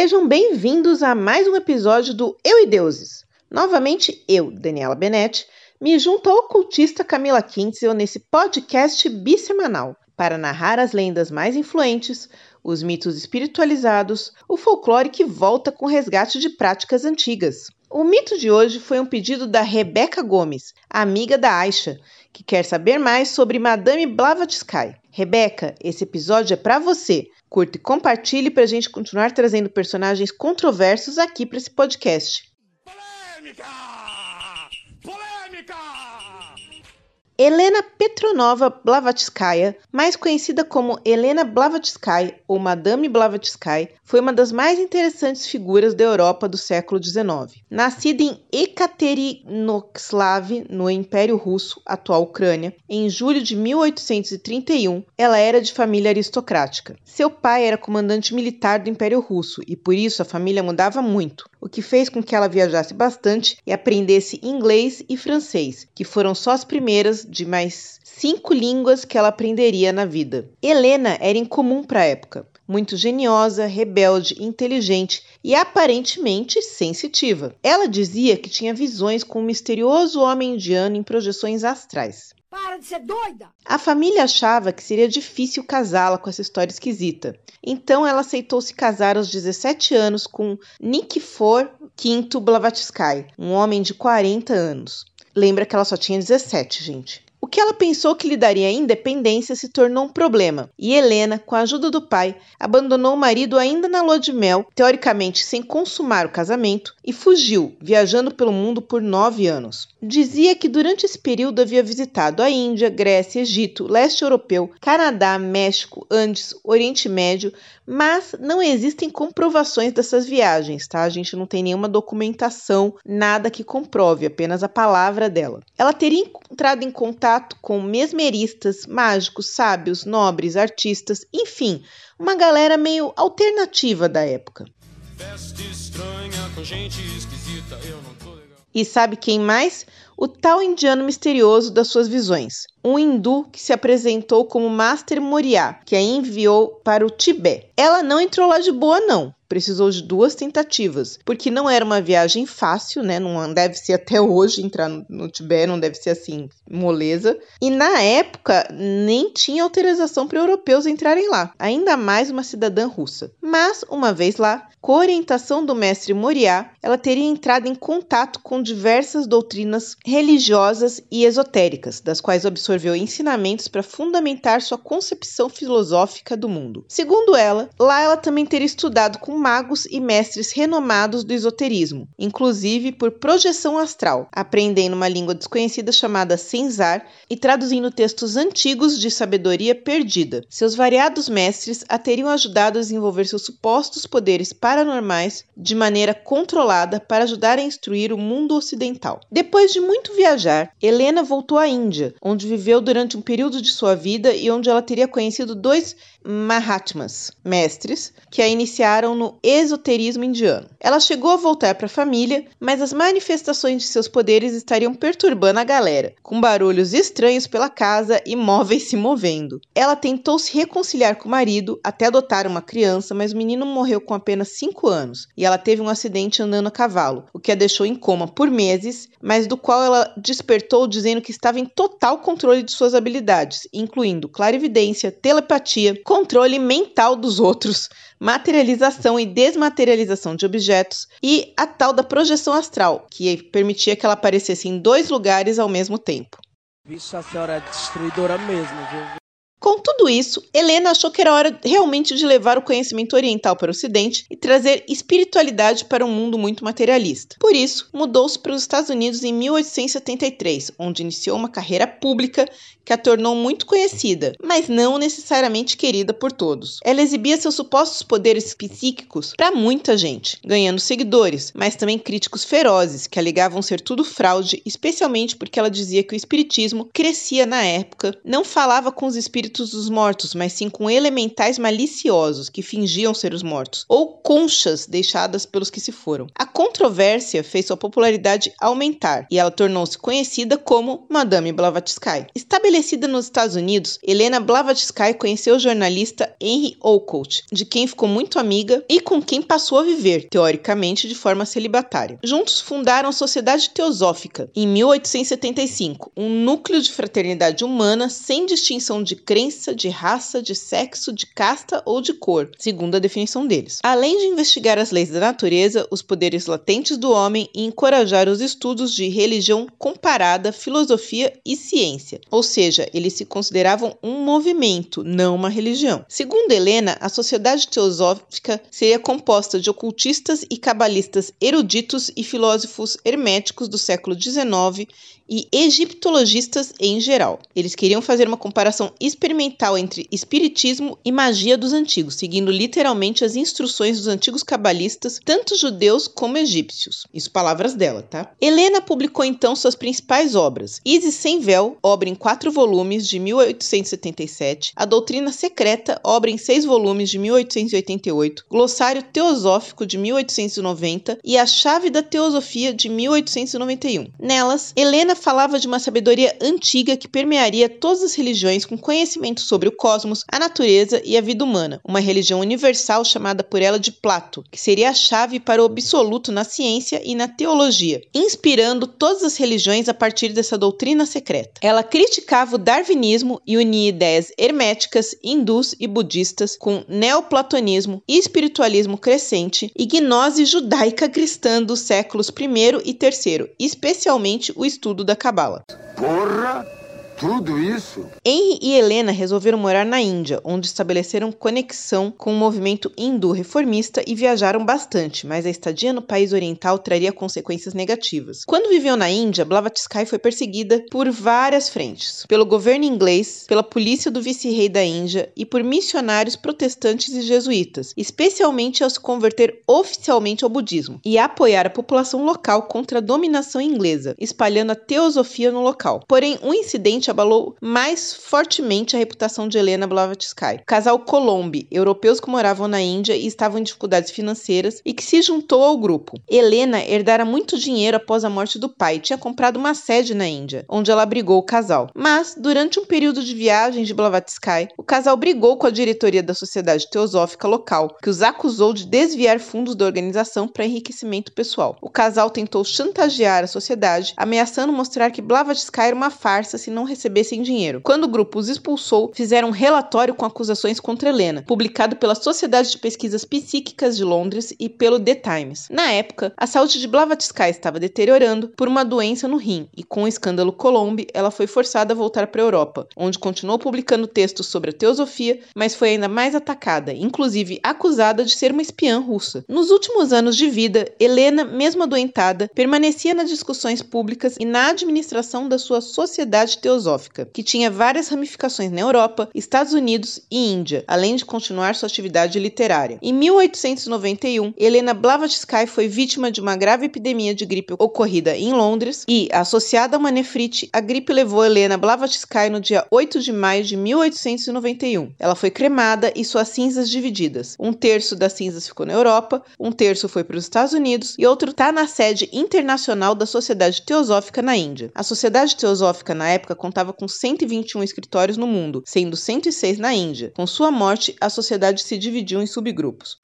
Sejam bem-vindos a mais um episódio do Eu e Deuses. Novamente eu, Daniela Benetti, me junto ao ocultista Camila Kintzel nesse podcast bissemanal para narrar as lendas mais influentes, os mitos espiritualizados, o folclore que volta com resgate de práticas antigas. O mito de hoje foi um pedido da Rebeca Gomes, amiga da Aisha, que quer saber mais sobre Madame Blavatsky. Rebeca, esse episódio é para você. Curta e compartilhe para a gente continuar trazendo personagens controversos aqui para esse podcast. Polêmica! Helena Petronova Blavatskaya, mais conhecida como Helena Blavatsky ou Madame Blavatsky, foi uma das mais interessantes figuras da Europa do século XIX. Nascida em Ekaterinoslav, no Império Russo, atual Ucrânia, em julho de 1831, ela era de família aristocrática. Seu pai era comandante militar do Império Russo e por isso a família mudava muito, que fez com que ela viajasse bastante e aprendesse inglês e francês, que foram só as primeiras de mais cinco línguas que ela aprenderia na vida. Helena era incomum para a época, muito geniosa, rebelde, inteligente e aparentemente sensitiva. Ela dizia que tinha visões com um misterioso homem indiano em projeções astrais. Para de ser doida! A família achava que seria difícil casá-la com essa história esquisita. Então ela aceitou se casar aos 17 anos com Nikifor V Blavatsky, um homem de 40 anos. Lembra que ela só tinha 17, gente. Que ela pensou que lhe daria independência se tornou um problema, e Helena, com a ajuda do pai, abandonou o marido ainda na lua de mel, teoricamente sem consumar o casamento, e fugiu, viajando pelo mundo por nove anos. Dizia que durante esse período havia visitado a Índia, Grécia, Egito, leste europeu, Canadá, México, Andes, Oriente Médio, mas não existem comprovações dessas viagens, tá? A gente não tem nenhuma documentação, nada que comprove, apenas a palavra dela. Ela teria entrado em contato com mesmeristas, mágicos, sábios, nobres, artistas, enfim, uma galera meio alternativa da época. E sabe quem mais? O tal indiano misterioso das suas visões, um hindu que se apresentou como Master Moriá, que a enviou para o Tibete. Ela não entrou lá de boa, não. Precisou de duas tentativas, porque não era uma viagem fácil, né? Não deve ser até hoje entrar no Tibete, não deve ser assim, moleza. E na época nem tinha autorização para europeus entrarem lá, ainda mais uma cidadã russa. Mas, uma vez lá, com orientação do mestre Moriá, ela teria entrado em contato com diversas doutrinas religiosas e esotéricas, das quais observou absorveu ensinamentos para fundamentar sua concepção filosófica do mundo. Segundo ela, lá ela também teria estudado com magos e mestres renomados do esoterismo, inclusive por projeção astral, aprendendo uma língua desconhecida chamada Senzar e traduzindo textos antigos de sabedoria perdida. Seus variados mestres a teriam ajudado a desenvolver seus supostos poderes paranormais de maneira controlada para ajudar a instruir o mundo ocidental. Depois de muito viajar, Helena voltou à Índia, onde viveu viveu durante um período de sua vida e onde ela teria conhecido dois Mahatmas, mestres, que a iniciaram no esoterismo indiano. Ela chegou a voltar para a família, mas as manifestações de seus poderes estariam perturbando a galera, com barulhos estranhos pela casa e móveis se movendo. Ela tentou se reconciliar com o marido até adotar uma criança, mas o menino morreu com apenas 5 anos e ela teve um acidente andando a cavalo, o que a deixou em coma por meses, mas do qual ela despertou dizendo que estava em total controle de suas habilidades, incluindo clarividência, telepatia, controle mental dos outros, materialização e desmaterialização de objetos e a tal da projeção astral, que permitia que ela aparecesse em dois lugares ao mesmo tempo. Vixe, a senhora é destruidora mesmo, viu? Com tudo isso, Helena achou que era hora realmente de levar o conhecimento oriental para o Ocidente e trazer espiritualidade para um mundo muito materialista. Por isso, mudou-se para os Estados Unidos em 1873, onde iniciou uma carreira pública que a tornou muito conhecida, mas não necessariamente querida por todos. Ela exibia seus supostos poderes psíquicos para muita gente, ganhando seguidores, mas também críticos ferozes que alegavam ser tudo fraude, especialmente porque ela dizia que o espiritismo crescia na época, não falava com os espíritos espíritos dos mortos, mas sim com elementais maliciosos que fingiam ser os mortos, ou conchas deixadas pelos que se foram. A controvérsia fez sua popularidade aumentar e ela tornou-se conhecida como Madame Blavatsky. Estabelecida nos Estados Unidos, Helena Blavatsky conheceu o jornalista Henry Olcott, de quem ficou muito amiga e com quem passou a viver, teoricamente de forma celibatária. Juntos fundaram a Sociedade Teosófica em 1875, um núcleo de fraternidade humana sem distinção de crença, de raça, de sexo, de casta ou de cor, segundo a definição deles. Além de investigar as leis da natureza, os poderes latentes do homem e encorajar os estudos de religião comparada, filosofia e ciência. Ou seja, eles se consideravam um movimento, não uma religião. Segundo Helena, a sociedade teosófica seria composta de ocultistas e cabalistas eruditos e filósofos herméticos do século XIX e egiptologistas em geral. Eles queriam fazer uma comparação experimental entre espiritismo e magia dos antigos, seguindo literalmente as instruções dos antigos cabalistas, tanto judeus como egípcios. Isso palavras dela, tá? Helena publicou então suas principais obras: Isis sem véu, obra em quatro volumes de 1877, A Doutrina Secreta, obra em seis volumes de 1888, Glossário Teosófico de 1890 e A Chave da Teosofia de 1891. Nelas, Helena falava de uma sabedoria antiga que permearia todas as religiões com conhecimento sobre o cosmos, a natureza e a vida humana, uma religião universal chamada por ela de Plato, que seria a chave para o absoluto na ciência e na teologia, inspirando todas as religiões a partir dessa doutrina secreta. Ela criticava o darwinismo e unia ideias herméticas, hindus e budistas com neoplatonismo, espiritualismo crescente e gnose judaica cristã dos séculos I e III, especialmente o estudo da Cabala. Porra! Tudo isso? Henry e Helena resolveram morar na Índia, onde estabeleceram conexão com o movimento hindu reformista e viajaram bastante, mas a estadia no país oriental traria consequências negativas. Quando viveu na Índia, Blavatsky foi perseguida por várias frentes: pelo governo inglês, pela polícia do vice-rei da Índia e por missionários protestantes e jesuítas, especialmente ao se converter oficialmente ao budismo e apoiar a população local contra a dominação inglesa, espalhando a teosofia no local. Porém, um incidente abalou mais fortemente a reputação de Helena Blavatsky. Casal Colombi, europeus que moravam na Índia e estavam em dificuldades financeiras e que se juntou ao grupo. Helena herdara muito dinheiro após a morte do pai e tinha comprado uma sede na Índia, onde ela abrigou o casal. Mas, durante um período de viagem de Blavatsky, o casal brigou com a diretoria da Sociedade Teosófica local, que os acusou de desviar fundos da organização para enriquecimento pessoal. O casal tentou chantagear a sociedade, ameaçando mostrar que Blavatsky era uma farsa se não recebessem dinheiro. Quando o grupo os expulsou, fizeram um relatório com acusações contra Helena, publicado pela Sociedade de Pesquisas Psíquicas de Londres e pelo The Times. Na época, a saúde de Blavatsky estava deteriorando por uma doença no rim, e com o escândalo Colombe, ela foi forçada a voltar para a Europa, onde continuou publicando textos sobre a teosofia, mas foi ainda mais atacada, inclusive acusada de ser uma espiã russa. Nos últimos anos de vida, Helena, mesmo adoentada, permanecia nas discussões públicas e na administração da sua sociedade teosófica filosófica, que tinha várias ramificações na Europa, Estados Unidos e Índia, além de continuar sua atividade literária. Em 1891, Helena Blavatsky foi vítima de uma grave epidemia de gripe ocorrida em Londres e, associada a uma nefrite, a gripe levou Helena Blavatsky no dia 8 de maio de 1891. Ela foi cremada e suas cinzas divididas. Um terço das cinzas ficou na Europa, um terço foi para os Estados Unidos e outro está na sede internacional da Sociedade Teosófica na Índia. A Sociedade Teosófica na época contava com 121 escritórios no mundo, sendo 106 na Índia. Com sua morte, a sociedade se dividiu em subgrupos.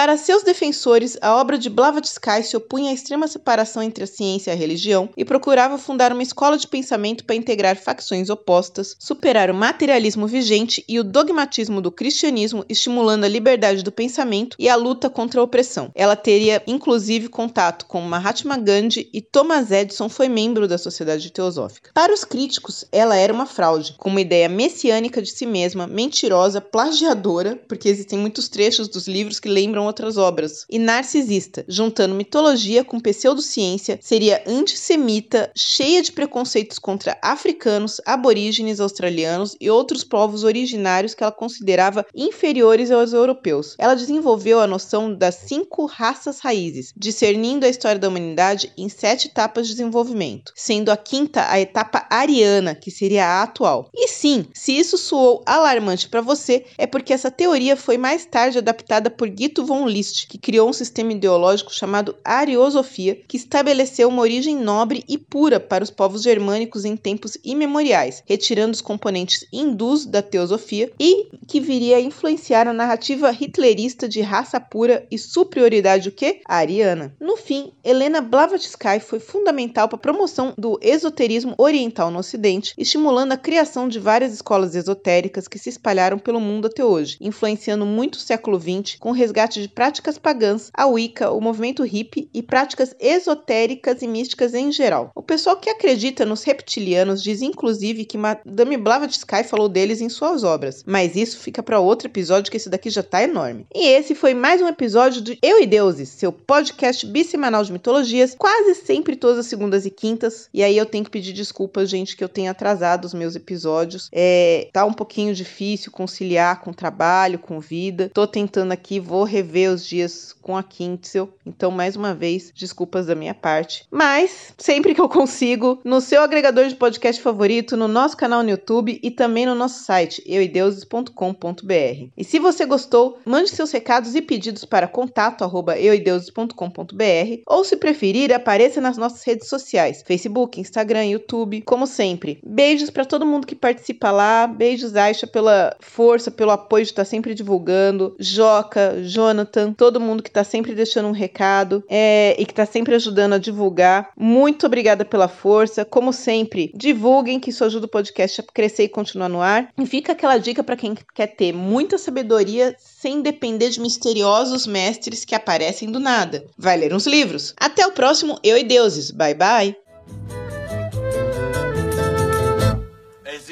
Para seus defensores, a obra de Blavatsky se opunha à extrema separação entre a ciência e a religião e procurava fundar uma escola de pensamento para integrar facções opostas, superar o materialismo vigente e o dogmatismo do cristianismo, estimulando a liberdade do pensamento e a luta contra a opressão. Ela teria inclusive contato com Mahatma Gandhi e Thomas Edison foi membro da Sociedade Teosófica. Para os críticos, ela era uma fraude, com uma ideia messiânica de si mesma, mentirosa, plagiadora, porque existem muitos trechos dos livros que lembram outras obras, e narcisista, juntando mitologia com pseudociência, seria antissemita, cheia de preconceitos contra africanos, aborígenes australianos e outros povos originários que ela considerava inferiores aos europeus. Ela desenvolveu a noção das cinco raças raízes, discernindo a história da humanidade em sete etapas de desenvolvimento, sendo a quinta a etapa ariana, que seria a atual. E sim, se isso soou alarmante para você, é porque essa teoria foi mais tarde adaptada por Guido von List, que criou um sistema ideológico chamado Ariosofia, que estabeleceu uma origem nobre e pura para os povos germânicos em tempos imemoriais, retirando os componentes hindus da teosofia e que viria a influenciar a narrativa hitlerista de raça pura e superioridade o que? Ariana. No fim, Helena Blavatsky foi fundamental para a promoção do esoterismo oriental no ocidente, estimulando a criação de várias escolas esotéricas que se espalharam pelo mundo até hoje, influenciando muito o século XX com o resgate de práticas pagãs, a Wicca, o movimento hippie e práticas esotéricas e místicas em geral. O pessoal que acredita nos reptilianos diz inclusive que Madame Blavatsky falou deles em suas obras, mas isso fica para outro episódio que esse daqui já tá enorme. E esse foi mais um episódio de Eu e Deuses, seu podcast bissemanal de mitologias, quase sempre todas as segundas e quintas. E aí eu tenho que pedir desculpas, gente, que eu tenho atrasado os meus episódios. É, tá um pouquinho difícil conciliar com trabalho, com vida. Tô tentando aqui, vou rever os dias com a Quintzel. Então, mais uma vez, desculpas da minha parte. Mas, sempre que eu consigo, no seu agregador de podcast favorito, no nosso canal no YouTube e também no nosso site, euideuses.com.br. E se você gostou, mande seus recados e pedidos para contato arroba euideuses.com.br ou, se preferir, apareça nas nossas redes sociais, Facebook, Instagram, YouTube, como sempre. Beijos para todo mundo que participa lá. Beijos, Aisha, pela força, pelo apoio de estar sempre divulgando. Joca, Jonathan, todo mundo que está sempre deixando um recado é, e que está sempre ajudando a divulgar. Muito obrigada pela força. Como sempre, divulguem que isso ajuda o podcast a crescer e continuar no ar. E fica aquela dica para quem quer ter muita sabedoria sem depender de misteriosos mestres que aparecem do nada. Vai ler uns livros. Até o próximo Eu e Deuses. Bye bye.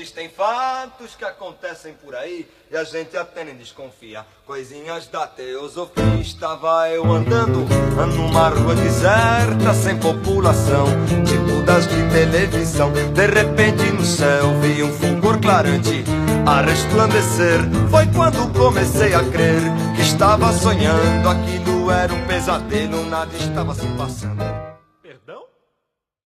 Existem fatos que acontecem por aí e a gente até nem desconfia. Coisinhas da teosofia. Estava eu andando numa rua deserta, sem população, tipo das de televisão. De repente no céu vi um fulgor clarante a resplandecer. Foi quando comecei a crer que estava sonhando. Aquilo era um pesadelo, nada estava se passando.